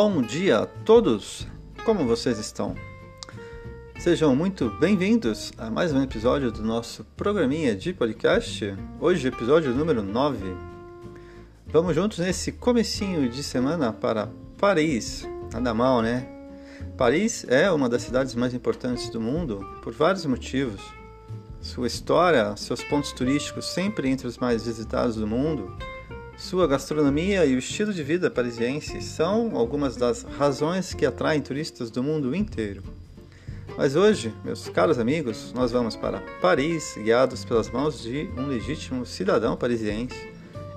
Bom dia a todos! Como vocês estão? Sejam muito bem-vindos a mais um episódio do nosso programinha de podcast. Hoje, episódio número 9. Vamos juntos nesse comecinho de semana para Paris. Nada mal, né? Paris é uma das cidades mais importantes do mundo por vários motivos. Sua história, seus pontos turísticos sempre entre os mais visitados do mundo, sua gastronomia e o estilo de vida parisiense são algumas das razões que atraem turistas do mundo inteiro. Mas hoje, meus caros amigos, nós vamos para Paris, guiados pelas mãos de um legítimo cidadão parisiense.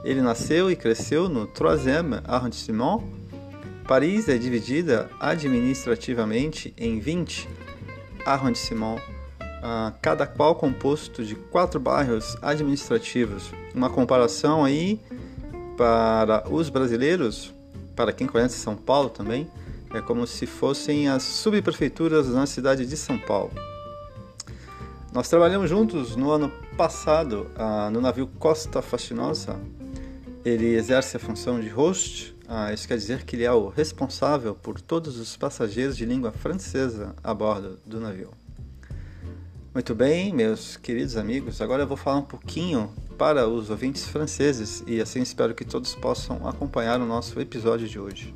Ele nasceu e cresceu no 3e arrondissement. Paris é dividida administrativamente em 20 arrondissements, cada qual composto de quatro bairros administrativos. Uma comparação aí para os brasileiros, para quem conhece São Paulo também, é como se fossem as subprefeituras na cidade de São Paulo. Nós trabalhamos juntos no ano passado ah, no navio Costa Fascinosa. Ele exerce a função de host, ah, isso quer dizer que ele é o responsável por todos os passageiros de língua francesa a bordo do navio. Muito bem, meus queridos amigos, agora eu vou falar um pouquinho para os ouvintes franceses e assim espero que todos possam acompanhar o nosso épisode de hoje.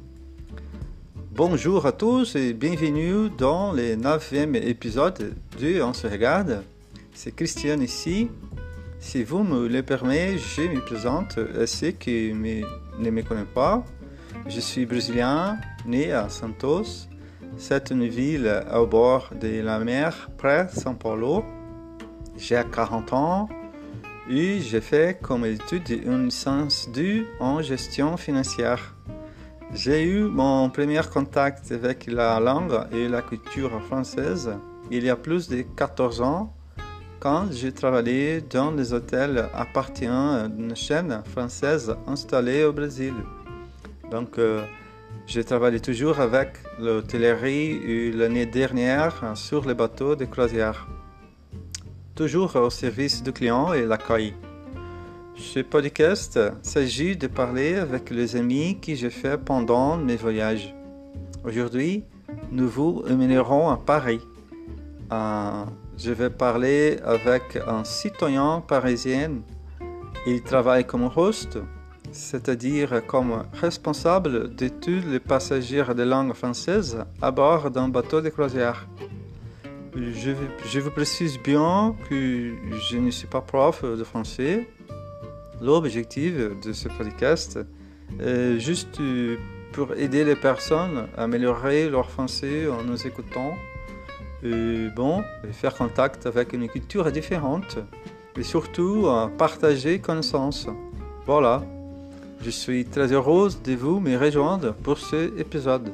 Bonjour à tous et bienvenue dans le neuvième épisode de On se regarde. C'est Christian ici. Si vous me le permettez, je me présente à ceux qui me, ne me connaissent pas. Je suis brésilien, né à Santos. C'est une ville au bord de la mer, près de São Paulo. J'ai 40 ans et j'ai fait comme étude une licence 2 en gestion financière. J'ai eu mon premier contact avec la langue et la culture française il y a plus de 14 ans quand j'ai travaillé dans les hôtels appartenant à une chaîne française installée au Brésil. Donc, euh, j'ai travaillé toujours avec l'hôtellerie l'année dernière sur les bateaux de croisière toujours au service du client et l'accueil. Ce podcast s'agit de parler avec les amis que j'ai fait pendant mes voyages. Aujourd'hui, nous vous emmènerons à Paris. Euh, je vais parler avec un citoyen parisien. Il travaille comme host, c'est-à-dire comme responsable de tous les passagers de langue française à bord d'un bateau de croisière. Je, vous précise bien que je ne suis pas prof de français. L'objectif de ce podcast est juste pour aider les personnes à améliorer leur français en nous écoutant. Et bon, faire contact avec une culture différente. Et surtout, partager connaissances. Voilà. Je suis très heureuse de vous me rejoindre pour ce épisode.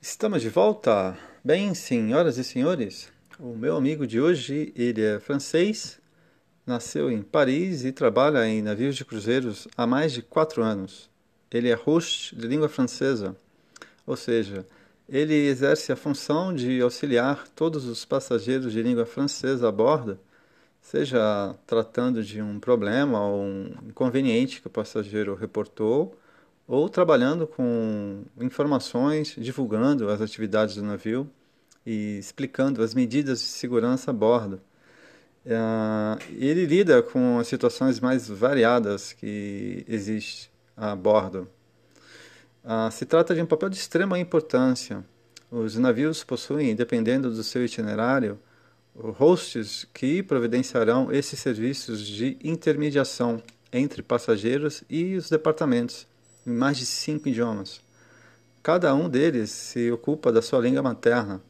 Estamos de volta. Bem, senhoras e senhores, o meu amigo de hoje, ele é francês, nasceu em Paris e trabalha em navios de cruzeiros há mais de quatro anos. Ele é host de língua francesa, ou seja, ele exerce a função de auxiliar todos os passageiros de língua francesa a bordo, seja tratando de um problema ou um inconveniente que o passageiro reportou, ou trabalhando com informações, divulgando as atividades do navio e explicando as medidas de segurança a bordo. Uh, ele lida com as situações mais variadas que existem a bordo. Uh, se trata de um papel de extrema importância. Os navios possuem, dependendo do seu itinerário, hosts que providenciarão esses serviços de intermediação entre passageiros e os departamentos em mais de cinco idiomas. Cada um deles se ocupa da sua língua materna.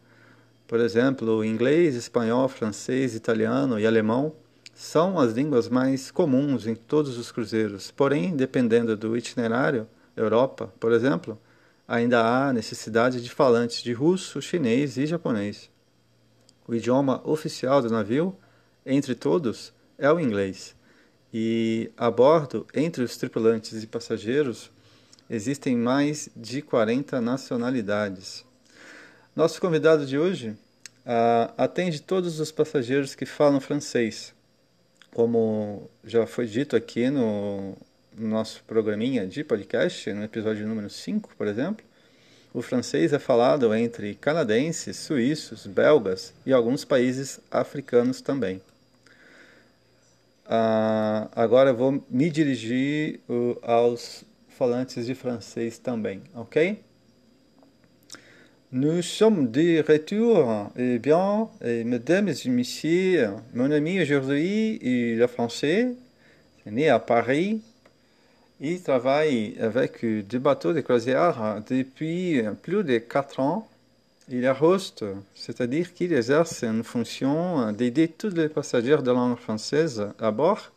Por exemplo, inglês, espanhol, francês, italiano e alemão são as línguas mais comuns em todos os cruzeiros. Porém, dependendo do itinerário, Europa, por exemplo, ainda há necessidade de falantes de russo, chinês e japonês. O idioma oficial do navio, entre todos, é o inglês. E a bordo, entre os tripulantes e passageiros, existem mais de 40 nacionalidades. Nosso convidado de hoje uh, atende todos os passageiros que falam francês. Como já foi dito aqui no, no nosso programinha de podcast, no episódio número 5, por exemplo, o francês é falado entre canadenses, suíços, belgas e alguns países africanos também. Uh, agora vou me dirigir aos falantes de francês também, ok? Nous sommes de retour. Eh bien, et mesdames et messieurs, mon ami aujourd'hui, est français, il est né à Paris. Il travaille avec des bateaux de croisière depuis plus de 4 ans. Il est host, c'est-à-dire qu'il exerce une fonction d'aider tous les passagers de langue française à bord,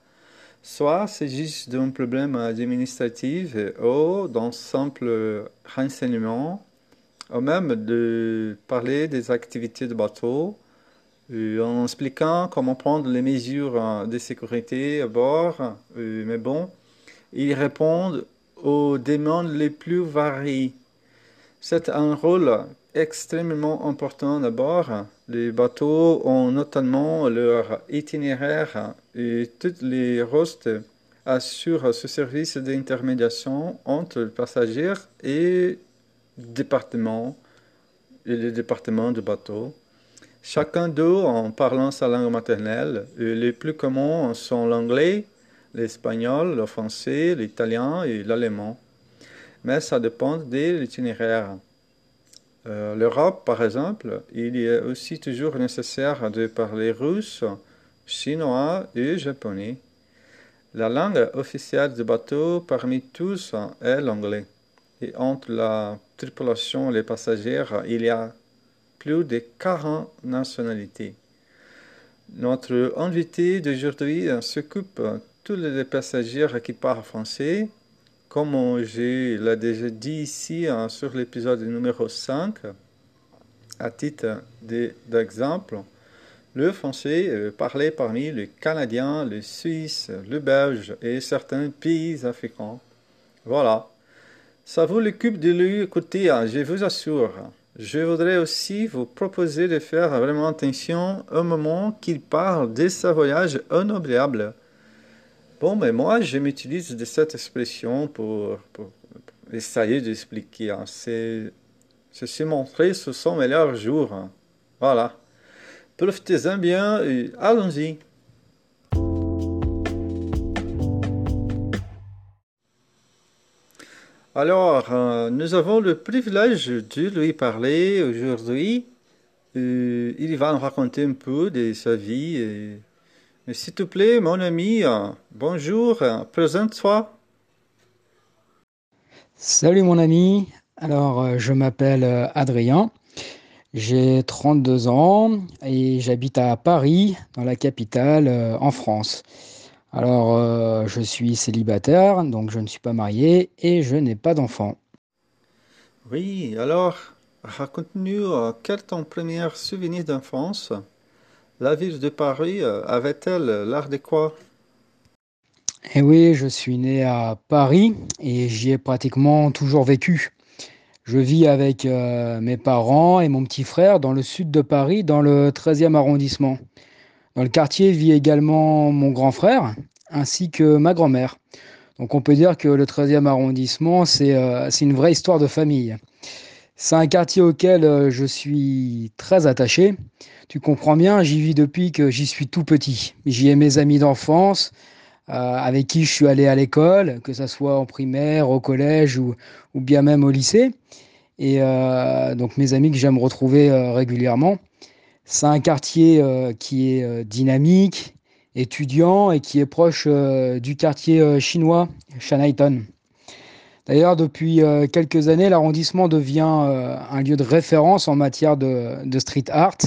soit s'agisse d'un problème administratif ou d'un simple renseignement ou même de parler des activités de bateau, euh, en expliquant comment prendre les mesures euh, de sécurité à bord. Euh, mais bon, ils répondent aux demandes les plus variées. C'est un rôle extrêmement important d'abord. Les bateaux ont notamment leur itinéraire et toutes les rostes assurent ce service d'intermédiation entre le passager et département et le du bateau. Chacun d'eux en parlant sa langue maternelle. les plus communs sont l'anglais, l'espagnol, le français, l'italien et l'allemand. Mais ça dépend de l'itinéraire. Euh, L'Europe, par exemple, il est aussi toujours nécessaire de parler russe, chinois et japonais. La langue officielle du bateau parmi tous est l'anglais. Et entre la tripulation et les passagers, il y a plus de 40 nationalités. Notre invité d'aujourd'hui s'occupe tous les passagers qui parlent français. Comme je l'ai déjà dit ici hein, sur l'épisode numéro 5, à titre d'exemple, le français est parlé parmi les Canadiens, les Suisses, les Belges et certains pays africains. Voilà. Ça vaut le de lui écouter, hein, je vous assure. Je voudrais aussi vous proposer de faire vraiment attention au moment qu'il parle de sa voyage inoubliable. Bon, mais moi, je m'utilise de cette expression pour, essayer d'expliquer. Hein. C'est se montrer sur son meilleur jour. Hein. Voilà. Profitez-en bien et allons-y. Alors, euh, nous avons le privilège de lui parler aujourd'hui. Euh, il va nous raconter un peu de sa vie. S'il te plaît, mon ami, euh, bonjour, présente-toi. Salut mon ami, alors je m'appelle Adrien, j'ai 32 ans et j'habite à Paris, dans la capitale, en France. Alors, euh, je suis célibataire, donc je ne suis pas marié et je n'ai pas d'enfant. Oui, alors, raconte-nous euh, quel est ton premier souvenir d'enfance? La ville de Paris euh, avait-elle l'art de quoi Eh oui, je suis né à Paris et j'y ai pratiquement toujours vécu. Je vis avec mes parents et mon petit frère dans le sud de Paris, dans le 13e arrondissement. Dans le quartier vit également mon grand frère ainsi que ma grand-mère. Donc on peut dire que le 13e arrondissement, euh, c'est une vraie histoire de famille. C'est un quartier auquel euh, je suis très attaché. Tu comprends bien, j'y vis depuis que j'y suis tout petit. J'y ai mes amis d'enfance, euh, avec qui je suis allé à l'école, que ce soit en primaire, au collège ou, bien même au lycée. Et donc mes amis que j'aime retrouver régulièrement. C'est un quartier euh, qui est euh, dynamique, étudiant et qui est proche euh, du quartier chinois Shanaiton. D'ailleurs, depuis quelques années, l'arrondissement devient un lieu de référence en matière de, street art.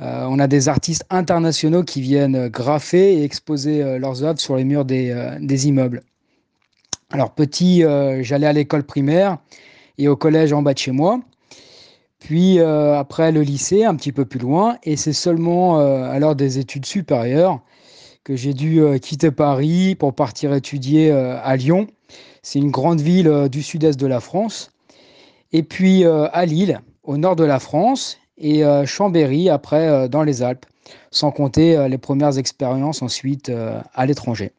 On a des artistes internationaux qui viennent graffer et exposer leurs œuvres sur les murs des immeubles. Alors petit, j'allais à l'école primaire et au collège en bas de chez moi. Puis euh, après le lycée, un petit peu plus loin, et c'est seulement euh, à l'heure des études supérieures que j'ai dû euh, quitter Paris pour partir étudier à Lyon. C'est une grande ville du sud-est de la France. Et puis à Lille, au nord de la France, et Chambéry après dans les Alpes, sans compter les premières expériences ensuite à l'étranger.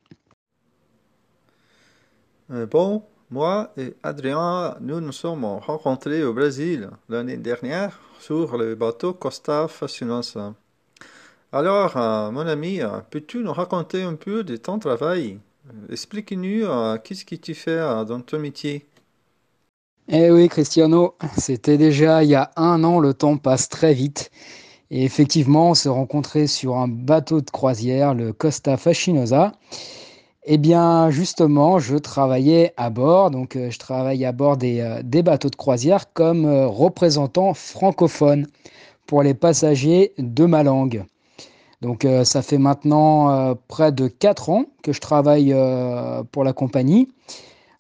Euh, bon, moi et Adrien, nous nous sommes rencontrés au Brésil l'année dernière sur le bateau Costa Fascinosa. Alors, euh, mon ami, euh, peux-tu nous raconter un peu de ton travail? Explique-nous qu'est-ce que tu fais dans ton métier? Eh oui, Cristiano, c'était déjà il y a un an, le temps passe très vite. Et effectivement, on s'est rencontrés sur un bateau de croisière, le Costa Fascinosa. Eh bien, justement, je travaillais à bord, donc euh, je travaille à bord des, euh, bateaux de croisière comme euh, représentant francophone pour les passagers de ma langue. Donc ça fait maintenant près de 4 ans que je travaille pour la compagnie.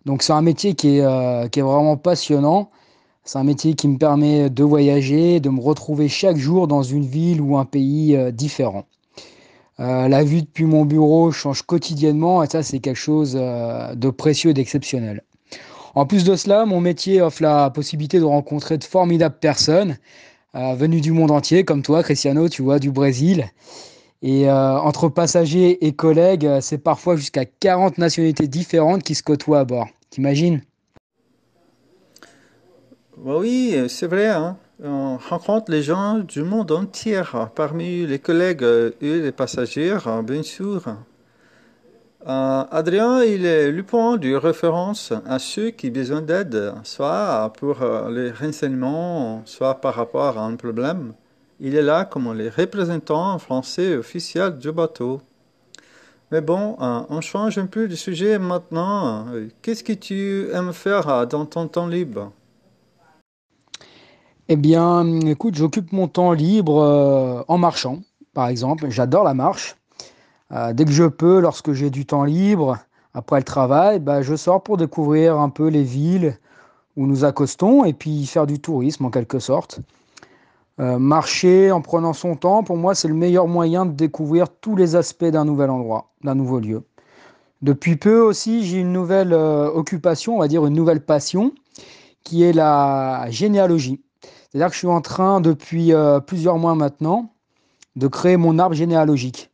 Donc c'est un métier qui est, qui est vraiment passionnant. C'est un métier qui me permet de voyager, de me retrouver chaque jour dans une ville ou un pays différent. Euh, la vue depuis mon bureau change quotidiennement et ça, c'est quelque chose euh, de précieux, d'exceptionnel. En plus de cela, mon métier offre la possibilité de rencontrer de formidables personnes euh, venues du monde entier, comme toi, Cristiano, tu vois, du Brésil. Et entre passagers et collègues, c'est parfois jusqu'à 40 nationalités différentes qui se côtoient à bord. T'imagines? Bah Oui, c'est vrai. Hein on rencontre les gens du monde entier, parmi les collègues et les passagers, bien sûr. Euh, Adrien, il est le point de référence à ceux qui ont besoin d'aide, soit pour euh, les renseignements, soit par rapport à un problème. Il est là comme le représentant français officiel du bateau. Mais bon, euh, on change un peu de sujet maintenant. Qu'est-ce que tu aimes faire dans ton temps libre? Eh bien, écoute, j'occupe mon temps libre euh, en marchant, par exemple. J'adore la marche. Euh, dès que je peux, lorsque j'ai du temps libre, après le travail, bah, je sors pour découvrir un peu les villes où nous accostons et puis faire du tourisme en quelque sorte. Euh, marcher en prenant son temps, pour moi, c'est le meilleur moyen de découvrir tous les aspects d'un nouvel endroit, d'un nouveau lieu. Depuis peu aussi, j'ai une nouvelle occupation, on va dire une nouvelle passion, qui est la généalogie. C'est-à-dire que je suis en train, depuis euh, plusieurs mois maintenant, de créer mon arbre généalogique.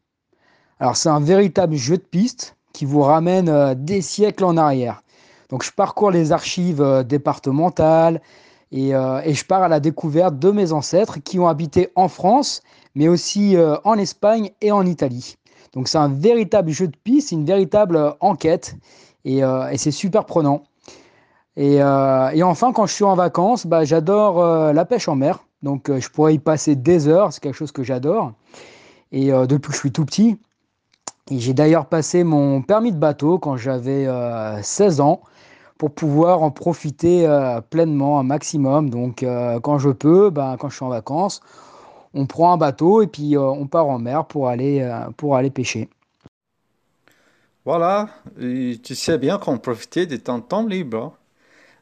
Alors c'est un véritable jeu de piste qui vous ramène euh, des siècles en arrière. Donc je parcours les archives euh, départementales et, et, je pars à la découverte de mes ancêtres qui ont habité en France, mais aussi en Espagne et en Italie. Donc c'est un véritable jeu de piste, une véritable enquête et, c'est super prenant. Euh, et, enfin, quand je suis en vacances, bah, j'adore euh, la pêche en mer. Donc, euh, je pourrais y passer des heures. C'est quelque chose que j'adore. Et depuis que je suis tout petit, j'ai d'ailleurs passé mon permis de bateau quand j'avais 16 ans pour pouvoir en profiter pleinement, un maximum. Donc, quand je peux, bah, quand je suis en vacances, on prend un bateau et puis on part en mer pour aller, pour aller pêcher. Voilà, tu sais bien qu'on profitait de ton temps libre.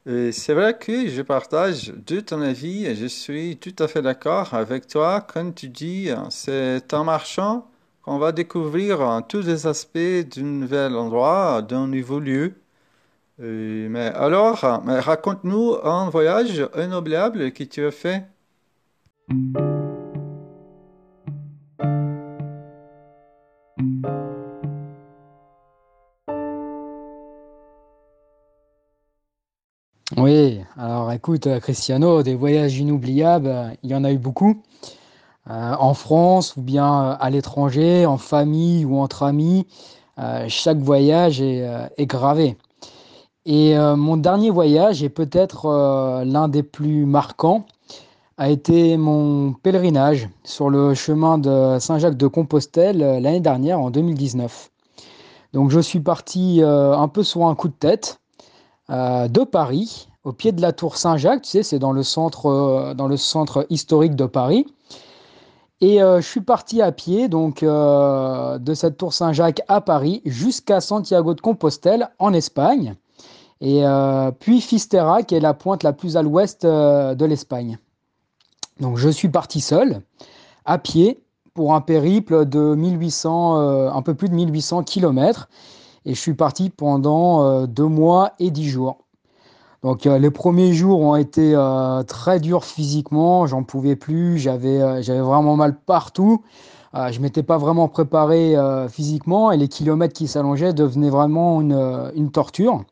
C'est vrai que je partage de ton avis et je suis tout à fait d'accord avec toi quand tu dis c'est en marchant qu'on va découvrir tous les aspects d'un nouvel endroit, d'un nouveau lieu. Mais alors, raconte-nous un voyage inoubliable que tu as fait. Oui, alors écoute, euh, Cristiano, des voyages inoubliables, euh, il y en a eu beaucoup. Euh, en France ou bien à l'étranger, en famille ou entre amis, chaque voyage est gravé. Et mon dernier voyage, et peut-être l'un des plus marquants, a été mon pèlerinage sur le chemin de Saint-Jacques de Compostelle l'année dernière, en 2019. Donc je suis parti un peu sur un coup de tête. Euh, de Paris, au pied de la tour Saint-Jacques, tu sais, c'est dans le centre, euh, dans le centre historique de Paris. Et euh, je suis parti à pied, donc de cette tour Saint-Jacques à Paris jusqu'à Santiago de Compostelle en Espagne, et puis Fistera, qui est la pointe la plus à l'ouest de l'Espagne. Donc je suis parti seul, à pied, pour un périple de 1800, un peu plus de 1800 kilomètres. Et je suis parti pendant euh, deux mois et dix jours. Donc euh, les premiers jours ont été euh, très durs physiquement, j'en pouvais plus, j'avais vraiment mal partout. je m'étais pas vraiment préparé physiquement et les kilomètres qui s'allongeaient devenaient vraiment une, une torture.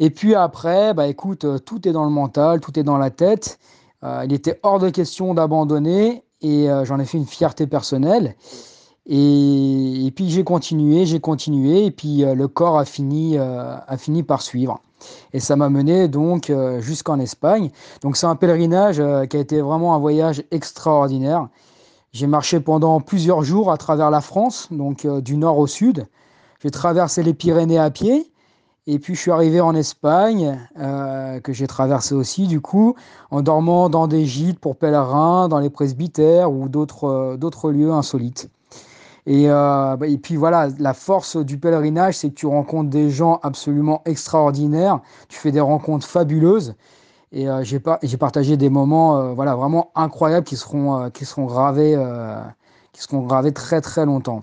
Et puis après, bah écoute, tout est dans le mental, tout est dans la tête. il était hors de question d'abandonner et j'en ai fait une fierté personnelle. Et, puis j'ai continué, j'ai continué, et puis le corps a fini, a fini par suivre. Et ça m'a mené donc euh, jusqu'en Espagne. Donc c'est un pèlerinage euh, qui a été vraiment un voyage extraordinaire. J'ai marché pendant plusieurs jours à travers la France, donc euh, du nord au sud. J'ai traversé les Pyrénées à pied. Et puis je suis arrivé en Espagne, que j'ai traversé aussi du coup, en dormant dans des gîtes pour pèlerins, dans les presbytères ou d'autres lieux insolites. Et, euh, bah, et puis voilà, la force du pèlerinage, c'est que tu rencontres des gens absolument extraordinaires, tu fais des rencontres fabuleuses. Et euh, j'ai partagé des moments euh, voilà, vraiment incroyables qui seront, qui, seront gravés, qui seront gravés très très longtemps.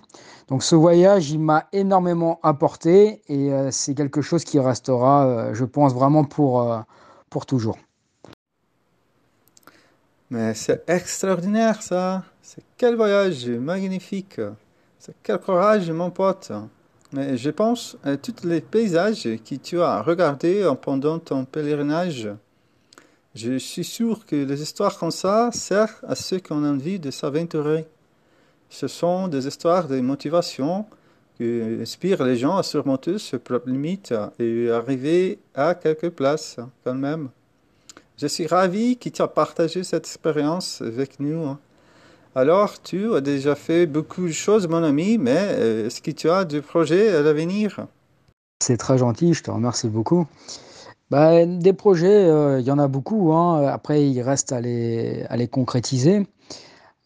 Donc ce voyage, il m'a énormément apporté et c'est quelque chose qui restera, je pense, vraiment pour, pour toujours. Mais c'est extraordinaire ça. C'est quel voyage magnifique. Quel courage, mon pote. Mais je pense à tous les paysages que tu as regardés pendant ton pèlerinage. Je suis sûr que les histoires comme ça servent à ceux qui ont envie de s'aventurer. Ce sont des histoires de motivation qui inspirent les gens à surmonter leurs propres limites et arriver à quelque place quand même. Je suis ravi que tu partagé cette expérience avec nous. Alors, tu as déjà fait beaucoup de choses, mon ami, mais euh, est-ce que tu as des projets à l'avenir? C'est très gentil, je te remercie beaucoup. Bah, des projets, euh, il y en a beaucoup. Hein. Après, il reste à les concrétiser.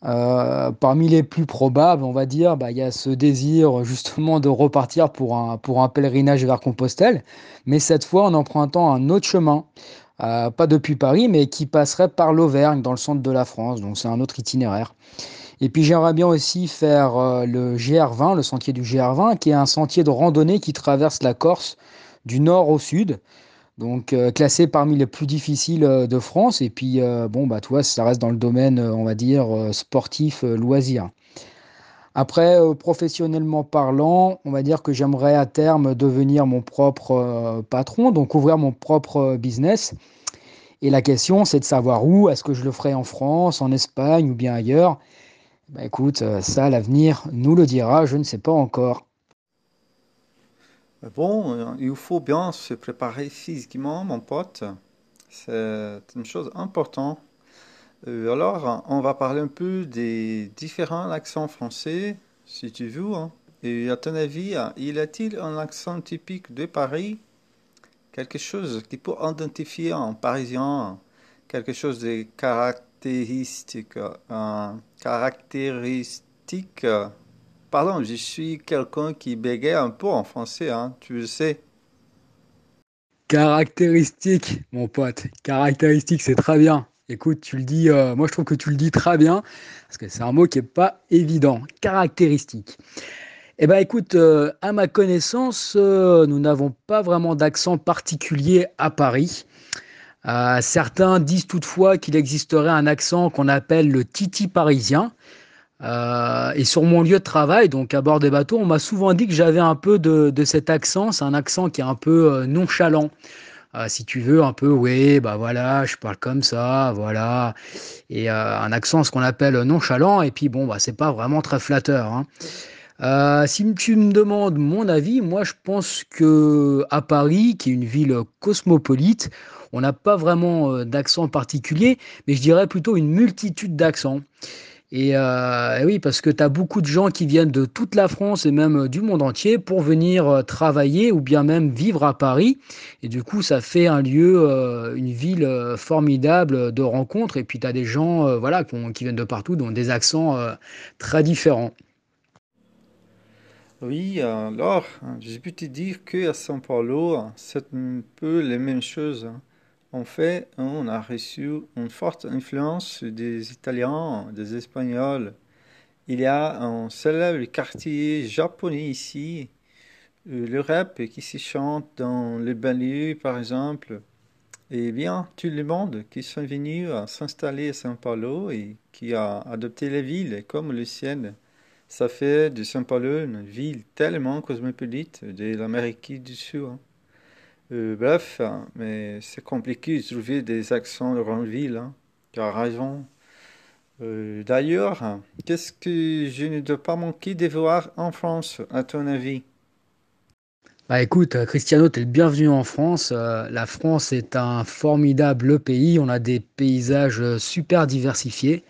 Euh, parmi les plus probables, on va dire, bah, il y a ce désir justement de repartir pour un, pèlerinage vers Compostelle, mais cette fois en empruntant un autre chemin. Euh, pas depuis Paris, mais qui passerait par l'Auvergne, dans le centre de la France. Donc c'est un autre itinéraire. Et puis j'aimerais bien aussi faire euh, le GR20, le sentier du GR20, qui est un sentier de randonnée qui traverse la Corse du nord au sud. Donc euh, classé parmi les plus difficiles de France. Et puis bon, bah toi, ça reste dans le domaine, on va dire, sportif, loisir. Après, professionnellement parlant, on va dire que j'aimerais à terme devenir mon propre patron, donc ouvrir mon propre business. Et la question, c'est de savoir où. Est-ce que je le ferai en France, en Espagne ou bien ailleurs? Bah, Écoute, euh, ça, l'avenir nous le dira, je ne sais pas encore. Bon, euh, il faut bien se préparer physiquement, mon pote. C'est une chose importante. Euh, alors, on va parler un peu des différents accents français, si tu veux. Hein. Et à ton avis, y a-t-il un accent typique de Paris? Quelque chose qui peut identifier un Parisien, quelque chose de caractéristique, caractéristique. Pardon, je suis quelqu'un qui bégaye un peu en français, hein, tu le sais. Caractéristique, mon pote. Caractéristique, c'est très bien. Écoute, tu le dis, euh, moi je trouve que tu le dis très bien, parce que c'est un mot qui n'est pas évident. Caractéristique. Eh bien, écoute, euh, à ma connaissance, euh, nous n'avons pas vraiment d'accent particulier à Paris. Certains disent toutefois qu'il existerait un accent qu'on appelle le titi parisien. Et sur mon lieu de travail, donc à bord des bateaux, on m'a souvent dit que j'avais un peu de, de cet accent. C'est un accent qui est un peu nonchalant. si tu veux, un peu, oui, bah voilà, je parle comme ça, voilà. Et un accent, ce qu'on appelle nonchalant, et puis bon, bah, c'est pas vraiment très flatteur. Hein. Euh, si tu me demandes mon avis, moi je pense que à Paris, qui est une ville cosmopolite, on n'a pas vraiment euh, d'accent particulier, mais je dirais plutôt une multitude d'accents. Et, euh, oui, parce que tu as beaucoup de gens qui viennent de toute la France et même du monde entier pour venir travailler ou bien même vivre à Paris. Et du coup, ça fait un lieu, une ville formidable de rencontres. Et puis tu as des gens voilà, qui viennent de partout, dont des accents très différents. Oui, alors, je peux te dire qu'à São Paulo, c'est un peu les mêmes choses. En fait, on a reçu une forte influence des Italiens, des Espagnols. Il y a un célèbre quartier japonais ici, euh, le rap qui se chante dans les banlieues, par exemple. Et bien, tout le monde qui sont venus s'installer à São Paulo et qui a adopté la ville comme le sien. Ça fait de São Paulo une ville tellement cosmopolite de l'Amérique du Sud. Hein. Euh, bref, mais c'est compliqué de trouver des accents de grande ville. Hein. Tu as raison. Euh, d'ailleurs, qu'est-ce que je ne dois pas manquer de voir en France, à ton avis? Bah écoute, Cristiano, t'es le bienvenu en France. Euh, la France est un formidable pays. On a des paysages super diversifiés.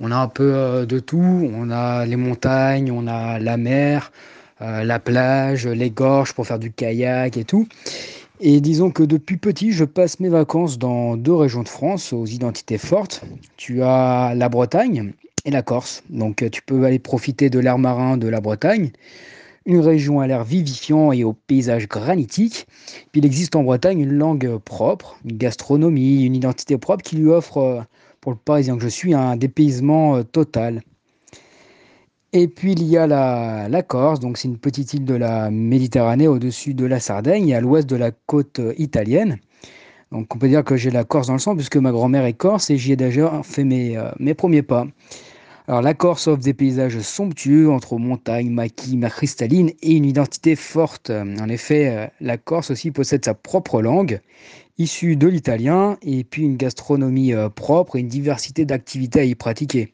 On a un peu de tout. On a les montagnes, on a la mer, la plage, les gorges pour faire du kayak et tout. Et disons que depuis petit, je passe mes vacances dans deux régions de France aux identités fortes. Tu as la Bretagne et la Corse. Donc tu peux aller profiter de l'air marin de la Bretagne une région à l'air vivifiant et au paysage granitique. Puis il existe en Bretagne une langue propre, une gastronomie, une identité propre qui lui offre, euh, pour le Parisien que je suis, un dépaysement euh, total. Et puis il y a la, Corse, donc c'est une petite île de la Méditerranée au-dessus de la Sardaigne et à l'ouest de la côte euh, italienne. Donc on peut dire que j'ai la Corse dans le sang puisque ma grand-mère est corse et j'y ai déjà fait mes, mes premiers pas. Alors la Corse offre des paysages somptueux entre montagnes, maquis, mer cristalline et une identité forte. En effet, euh, la Corse aussi possède sa propre langue, issue de l'italien, et puis une gastronomie euh, propre et une diversité d'activités à y pratiquer.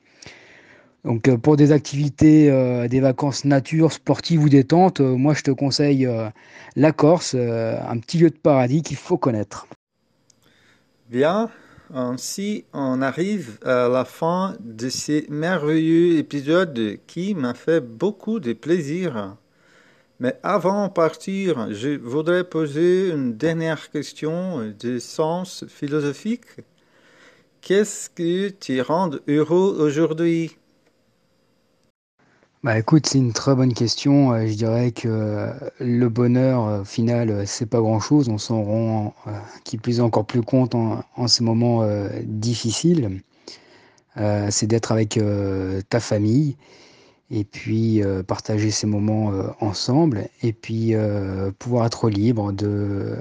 Donc euh, pour des activités, des vacances nature, sportives ou détente, moi je te conseille la Corse, un petit lieu de paradis qu'il faut connaître. Bien, ainsi, on arrive à la fin de ce merveilleux épisode qui m'a fait beaucoup de plaisir. Mais avant de partir, je voudrais poser une dernière question de sens philosophique. Qu'est-ce que te rend heureux aujourd'hui? Bah écoute, c'est une très bonne question. Euh, je dirais que euh, le bonheur euh, final, c'est pas grand-chose. On s'en rend, qui plus est encore plus compte en, ces moments difficiles. c'est d'être avec ta famille et puis partager ces moments ensemble et puis pouvoir être libre de,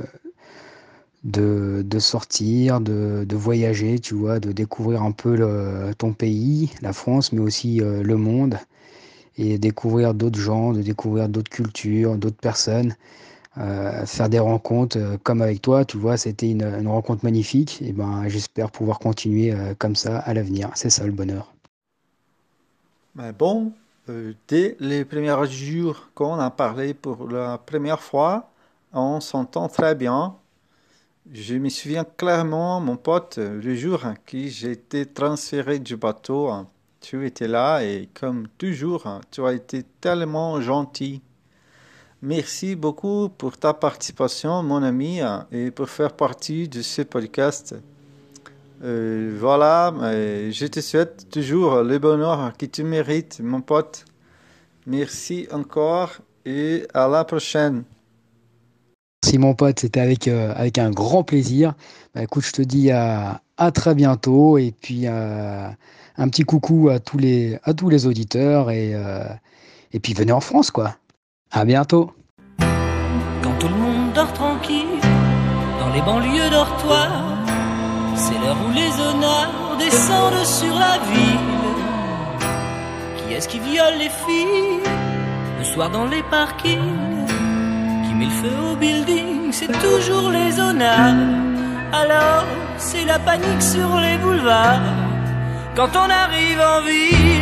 de, de sortir, de, de voyager, tu vois, de découvrir un peu ton pays, la France, mais aussi le monde et découvrir d'autres gens, de découvrir d'autres cultures, d'autres personnes, euh, faire des rencontres euh, comme avec toi, tu vois, c'était une, rencontre magnifique. Et ben, j'espère pouvoir continuer euh, comme ça à l'avenir. C'est ça le bonheur. Mais bon, dès les premiers jours qu'on a parlé pour la première fois, on s'entend très bien. Je me souviens clairement, mon pote, le jour que j'ai été transféré du bateau tu étais là et comme toujours, hein, tu as été tellement gentil. Merci beaucoup pour ta participation, mon ami, hein, et pour faire partie de ce podcast. Euh, voilà, je te souhaite toujours le bonheur que tu mérites, mon pote. Merci encore et à la prochaine. Merci mon pote, c'était avec, euh, avec un grand plaisir. Bah, écoute, je te dis à, à très bientôt et puis euh, un petit coucou à tous les, à tous les auditeurs et, euh, et puis venez en France, quoi. À bientôt. Quand tout le monde dort tranquille, dans les banlieues dortoirs, c'est l'heure où les honneurs descendent sur la ville. Qui est-ce qui viole les filles le soir dans les parkings? Qui met le feu au building C'est toujours les honneurs. Alors, c'est la panique sur les boulevards quand on arrive en ville.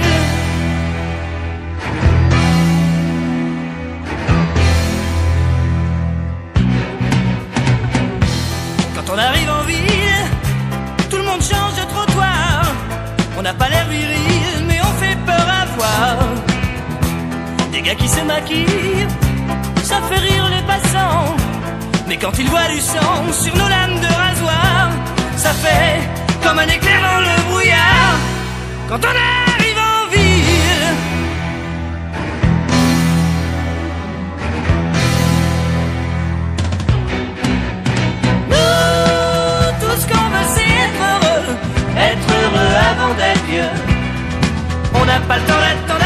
Quand on arrive en ville, tout le monde change de trottoir. On n'a pas l'air viril, mais on fait peur à voir. Des gars qui se maquillent, ça fait rire les passants. Mais quand ils voient du sang sur nos lames de rasoir, ça fait comme un éclair dans le brouillard quand on arrive en ville. Nous, tout ce qu'on veut, c'est être heureux, être heureux avant d'être vieux. On n'a pas le temps d'attendre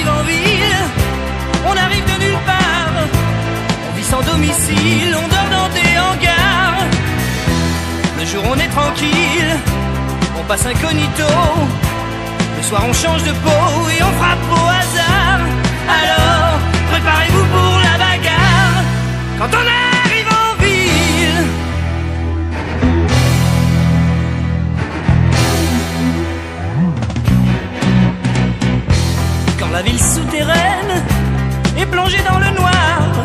Arrive en ville, on arrive de nulle part. On vit sans domicile, on dort dans des hangars. Le jour on est tranquille, on passe incognito. Le soir on change de peau et on frappe au hasard. Alors, préparez-vous pour la bagarre. Quand on arrive La ville souterraine est plongée dans le noir.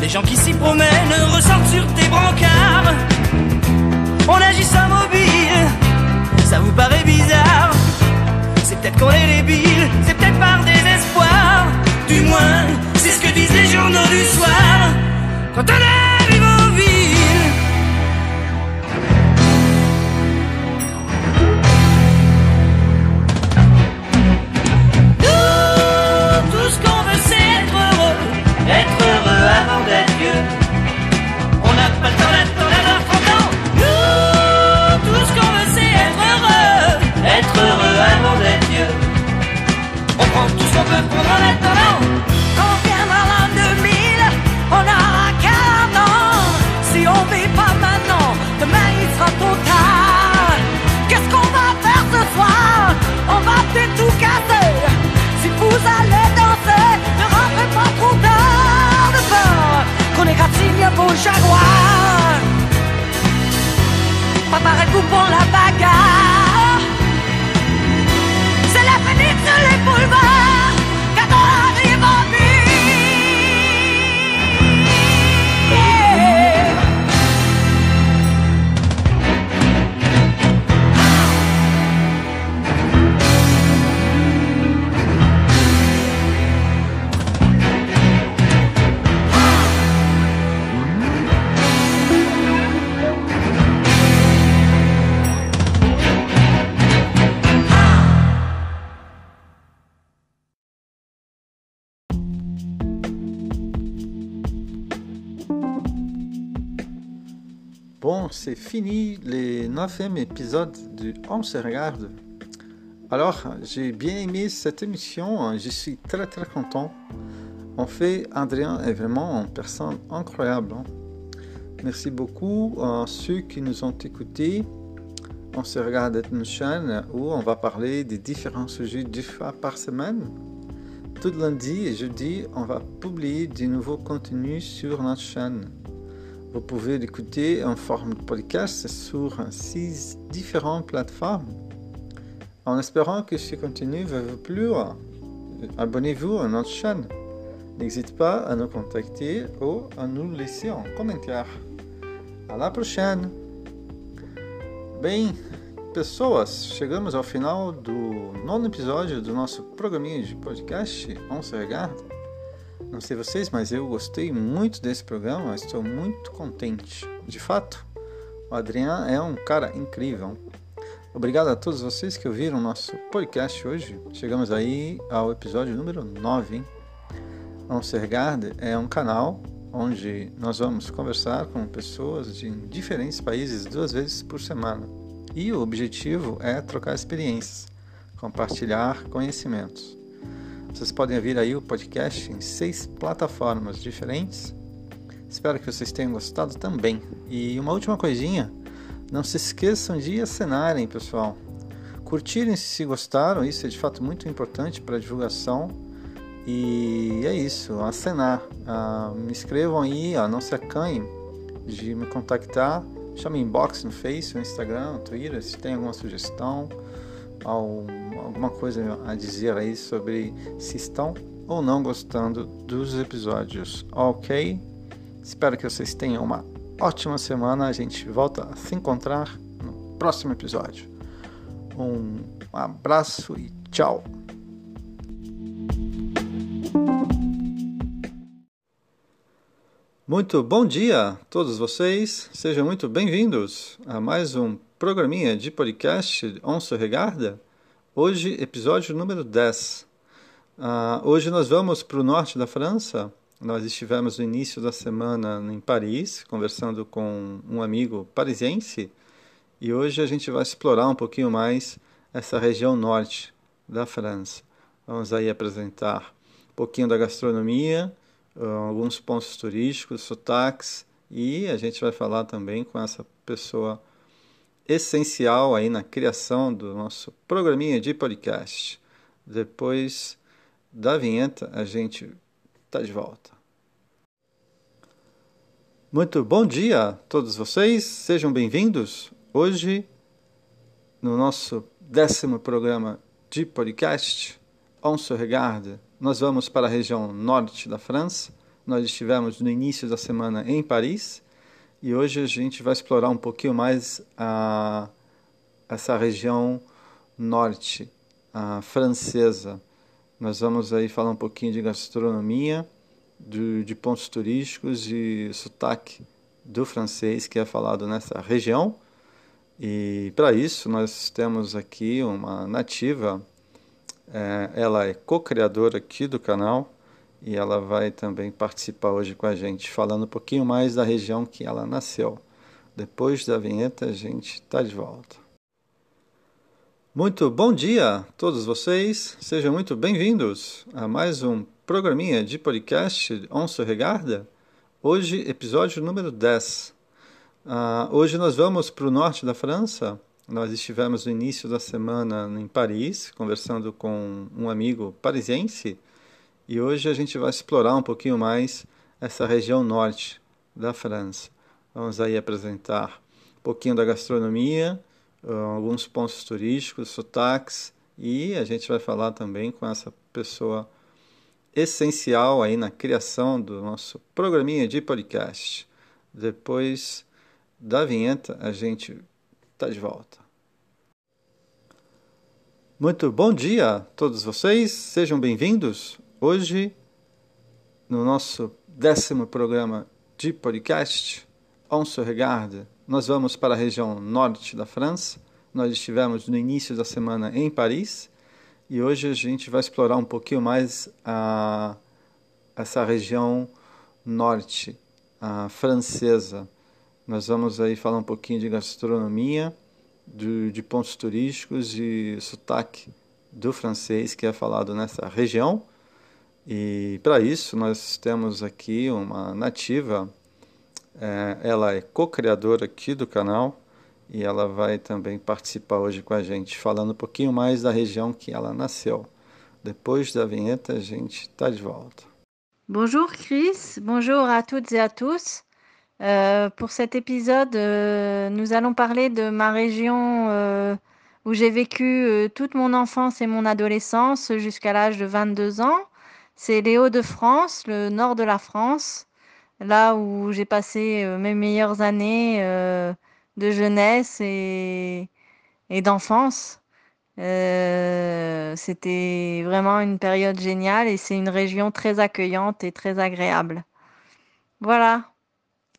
Les gens qui s'y promènent ressortent sur tes brancards. On agit sans mobile, ça vous paraît bizarre. C'est peut-être qu'on est débile, c'est peut-être par désespoir. Du moins, c'est ce que disent les journaux du soir. Quand on arrive avant d'être vieux. On n'a pas le temps d'attendre d'avoir 30 ans. Nous, tout ce qu'on veut, c'est être heureux. Être heureux avant d'être vieux. On prend tout ce qu'on peut prendre en attendant. Égratigne vos jaguars. Préparez-vous pour la bagarre. C'est la fenêtre sur les boulevards C'est fini les 9e épisodes du On se regarde. Alors, j'ai bien aimé cette émission, je suis très très content. En fait, Adrien est vraiment une personne incroyable. hein. Merci beaucoup à ceux qui nous ont écoutés. On se regarde est une chaîne où on va parler des différents sujets deux fois par semaine. Tout lundi et jeudi, on va publier du nouveau contenu sur notre chaîne. Vous pouvez l'écouter en forme de podcast sur six différentes plateformes. En espérant que ce contenu va vous plaire, abonnez-vous à notre chaîne. N'hésitez pas à nous contacter ou à nous laisser un commentaire. À la prochaine! Bem, pessoas, chegamos ao final do nono episódio do nosso programinha de podcast On Se Regarda. Não sei vocês, mas eu gostei muito desse programa, estou muito contente. De fato, o Adriano é um cara incrível. Obrigado a todos vocês que ouviram nosso podcast hoje. Chegamos aí ao episódio número 9. Hein? On Se Regarde é um canal onde nós vamos conversar com pessoas de diferentes países duas vezes por semana. E o objetivo é trocar experiências, compartilhar conhecimentos. Vocês podem ouvir aí o podcast em seis plataformas diferentes. Espero que vocês tenham gostado também. E uma última coisinha, não se esqueçam de assinarem, pessoal. Curtirem se gostaram, isso é de fato muito importante para a divulgação. E é isso, acenar. Ah, me escrevam aí, ó, não se acanhem de me contactar. Chame inbox no Face, no Instagram, no Twitter, se tem alguma sugestão, alguma coisa a dizer aí sobre se estão ou não gostando dos episódios, ok? Espero que vocês tenham uma ótima semana. A gente volta a se encontrar no próximo episódio. Um abraço e tchau! Muito bom dia a todos vocês, sejam muito bem-vindos a mais um programinha de podcast On Regarda. Hoje, episódio número 10. Uh, hoje nós vamos para o norte da França. Nós estivemos no início da semana em Paris, conversando com um amigo parisiense, e hoje a gente vai explorar um pouquinho mais essa região norte da França. Vamos aí apresentar um pouquinho da gastronomia, alguns pontos turísticos, sotaques e a gente vai falar também com essa pessoa essencial aí na criação do nosso programinha de podcast. Depois da vinheta, a gente está de volta. Muito bom dia a todos vocês, sejam bem-vindos. Hoje, no nosso décimo programa de podcast, On regarde, nós vamos para a região norte da França. Nós estivemos no início da semana em Paris e hoje a gente vai explorar um pouquinho mais a, essa região norte, a francesa. Nós vamos aí falar um pouquinho de gastronomia, de, de pontos turísticos e sotaque do francês que é falado nessa região. E para isso nós temos aqui uma nativa, é, ela é co-criadora aqui do canal, e ela vai também participar hoje com a gente, falando um pouquinho mais da região que ela nasceu. Depois da vinheta, a gente está de volta. Muito bom dia a todos vocês, sejam muito bem-vindos a mais um programinha de podcast On se regarda. Hoje, episódio número 10. Uh, hoje nós vamos para o norte da França. Nós estivemos no início da semana em Paris, conversando com um amigo parisiense e hoje a gente vai explorar um pouquinho mais essa região norte da França. Vamos aí apresentar um pouquinho da gastronomia, ah, alguns pontos turísticos, sotaques e a gente vai falar também com essa pessoa essencial aí na criação do nosso programinha de podcast. Depois da vinheta, a gente está de volta. Muito bom dia a todos vocês, sejam bem-vindos Hoje, no nosso décimo programa de podcast, On se regarde, nós vamos para a região norte da França. Nós estivemos no início da semana em Paris e hoje a gente vai explorar um pouquinho mais a, essa região norte, a francesa. Nós vamos aí falar um pouquinho de gastronomia, de, de pontos turísticos e sotaque do francês que é falado nessa região. E para isso nós temos aqui uma nativa, é, ela é co-criadora aqui do canal e ela vai também participar hoje com a gente, falando um pouquinho mais da região que ela nasceu. Depois da vinheta a gente está de volta. Bonjour Chris, bonjour à toutes et à tous. Euh, pour cet épisode, euh, nous allons parler de ma région euh, où j'ai vécu euh, toute mon enfance et mon adolescence jusqu'à l'âge de 22 ans. C'est les Hauts-de-France, le nord de la France, là où j'ai passé euh, mes meilleures années euh, de jeunesse et, d'enfance. Euh, c'était vraiment une période géniale et c'est une région très accueillante et très agréable. Voilà,